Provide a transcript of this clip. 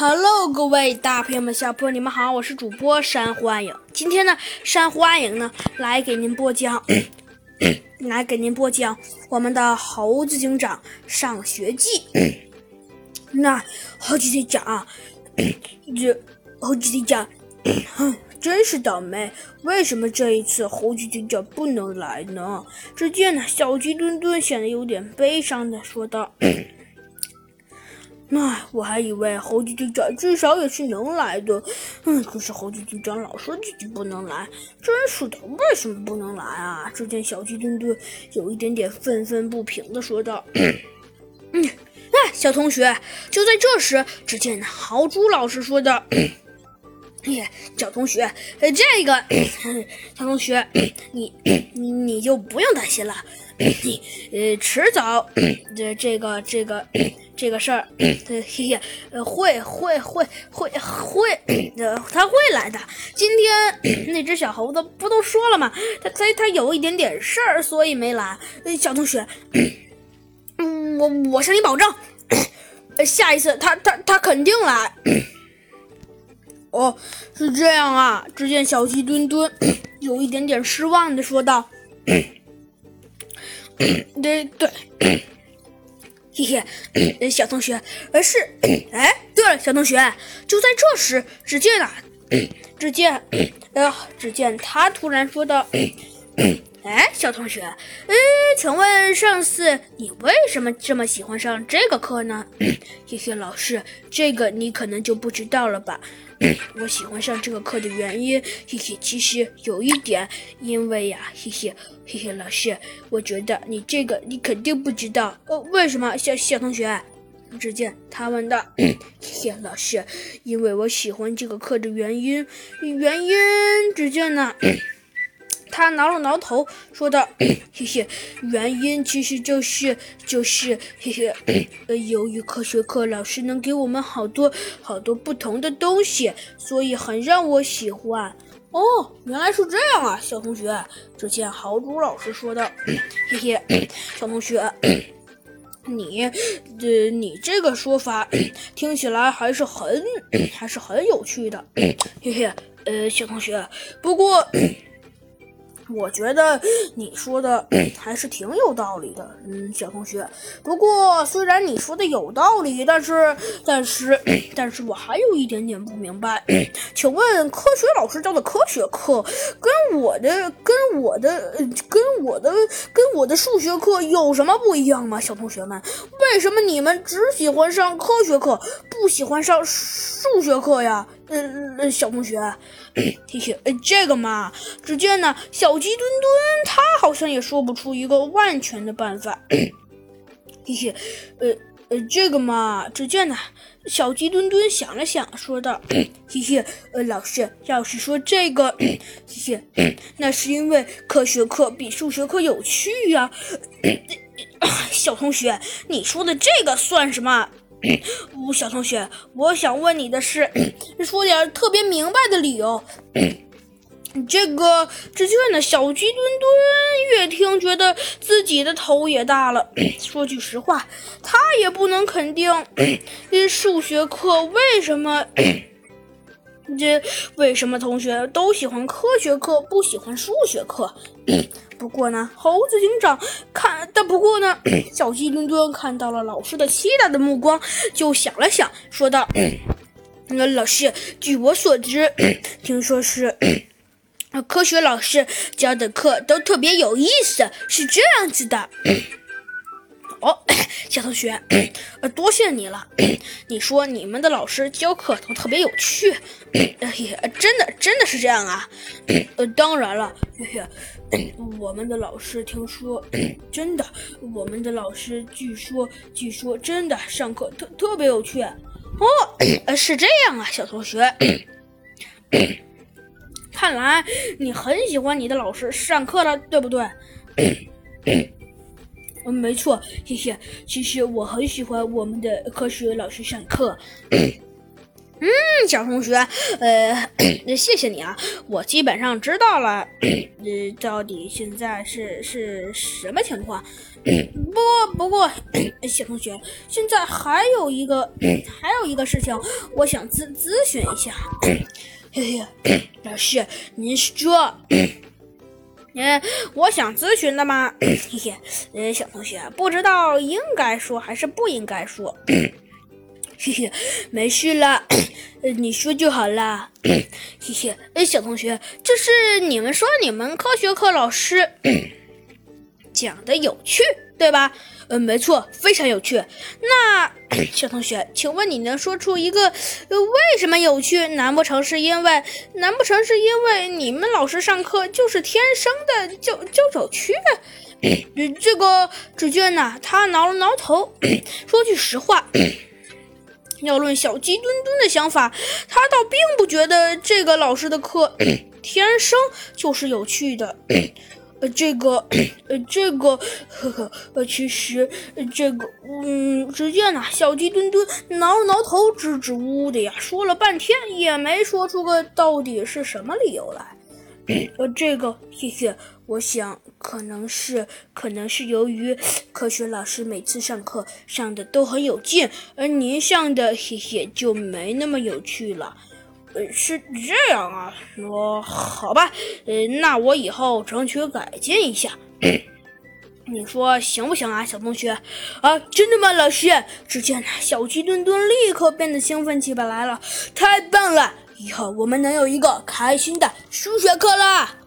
Hello，各位大朋友们、小朋友，你们好，我是主播山瑚暗影。今天呢，山瑚暗影呢来给您播讲，来给您播讲我们的猴子警长上学记。那猴子警长，这猴子警长，哼，真是倒霉！为什么这一次猴子警长不能来呢？只见呢，小鸡墩墩显得有点悲伤的说道。唉，我还以为猴子警长至少也是能来的，嗯，可是猴子警长老说自己不能来，真是的，为什么不能来啊？只见小鸡墩墩有一点点愤愤不平的说道：“嗯，哎，小同学。”就在这时，只见豪猪老师说道：“哎，小同学，这个 小同学，你 你你就不用担心了，你呃，迟早这这个这个。”这个事儿，嘿嘿，呃，会会会会会，呃，他会来的。今天那只小猴子不都说了吗？他他他有一点点事儿，所以没来。小同学，嗯，我我向你保证，下一次他他他肯定来。哦，是这样啊。只见小鸡墩墩有一点点失望的说道：“对对。”嘿嘿，小同学，而是，哎，对了，小同学，就在这时，只见啊，只见，呃，只见他突然说道：“哎，小同学，呃，请问上次你为什么这么喜欢上这个课呢？”嘿嘿，老师，这个你可能就不知道了吧。我喜欢上这个课的原因，嘿嘿，其实有一点，因为呀，嘿嘿，嘿嘿，老师，我觉得你这个你肯定不知道，呃，为什么，小小同学？只见他问道，嘿嘿，老师，因为我喜欢这个课的原因，原因，只见呢。他挠了挠头，说道：“ 嘿嘿，原因其实就是就是嘿嘿，呃，由于科学课老师能给我们好多好多不同的东西，所以很让我喜欢。”哦，原来是这样啊，小同学。只见豪猪老师说道：“嘿 嘿，小同学，你，呃，你这个说法听起来还是很还是很有趣的。嘿嘿，呃，小同学，不过。”我觉得你说的 还是挺有道理的，嗯，小同学。不过虽然你说的有道理，但是，但是，但是我还有一点点不明白。请问科学老师教的科学课跟我的、跟我的、跟我的、跟我的数学课有什么不一样吗？小同学们，为什么你们只喜欢上科学课，不喜欢上数学课呀？嗯，小同学，嘿嘿，这个嘛，只见呢，小鸡墩墩他好像也说不出一个万全的办法。嘿嘿，呃呃，这个嘛，只见呢，小鸡墩墩想了想，说道：“ 嘿嘿，呃，老师，要是说这个，嘿嘿，那是因为科学课比数学课有趣呀。小同学，你说的这个算什么？”吴 小同学，我想问你的是，说点特别明白的理由。这个只见呢，小鸡墩墩越听，觉得自己的头也大了。说句实话，他也不能肯定，数学课为什么，这为什么同学都喜欢科学课，不喜欢数学课？不过呢，猴子警长看，但不过呢，小鸡墩墩看到了老师的期待的目光，就想了想，说道：“那 老师，据我所知，听说是科学老师教的课都特别有意思，是这样子的。” 哦，小同学，呃，多谢你了。你说你们的老师教课都特别有趣，哎呀，真的真的是这样啊？呃，当然了，我们的老师听说，真的，我们的老师据说据说真的上课特特别有趣。哦，呃，是这样啊，小同学，看来你很喜欢你的老师上课了，对不对？嗯，没错，谢谢。其实我很喜欢我们的科学老师上课。嗯，小同学，呃，谢谢你啊，我基本上知道了，呃，到底现在是是什么情况。不过，不过，小同学，现在还有一个，还有一个事情，我想咨咨询一下。嘿嘿，老师，您说，嗯，我想咨询的吗？嘿嘿，呃，小同学，不知道应该说还是不应该说。嘿嘿，没事了，你说就好了。嘿嘿，哎，小同学，就是你们说你们科学课老师讲的有趣，对吧？嗯，没错，非常有趣。那 小同学，请问你能说出一个为什么有趣？难不成是因为？难不成是因为你们老师上课就是天生的就就有趣？这个纸卷呐，他挠了挠头，说句实话。要论小鸡墩墩的想法，他倒并不觉得这个老师的课天生就是有趣的。呃，这个，呃，这个，呵呵，呃，其实这个，嗯，只见呐，小鸡墩墩挠了挠头，支支吾吾的呀，说了半天也没说出个到底是什么理由来。呃，这个，嘿嘿，我想可能是，可能是由于科学老师每次上课上的都很有劲，而您上的，嘿嘿，就没那么有趣了。呃，是这样啊，我好吧，呃，那我以后争取改进一下。你说行不行啊，小同学？啊，真的吗，老师？只见小鸡墩墩立刻变得兴奋起来了，太棒了！以后我们能有一个开心的数学课了。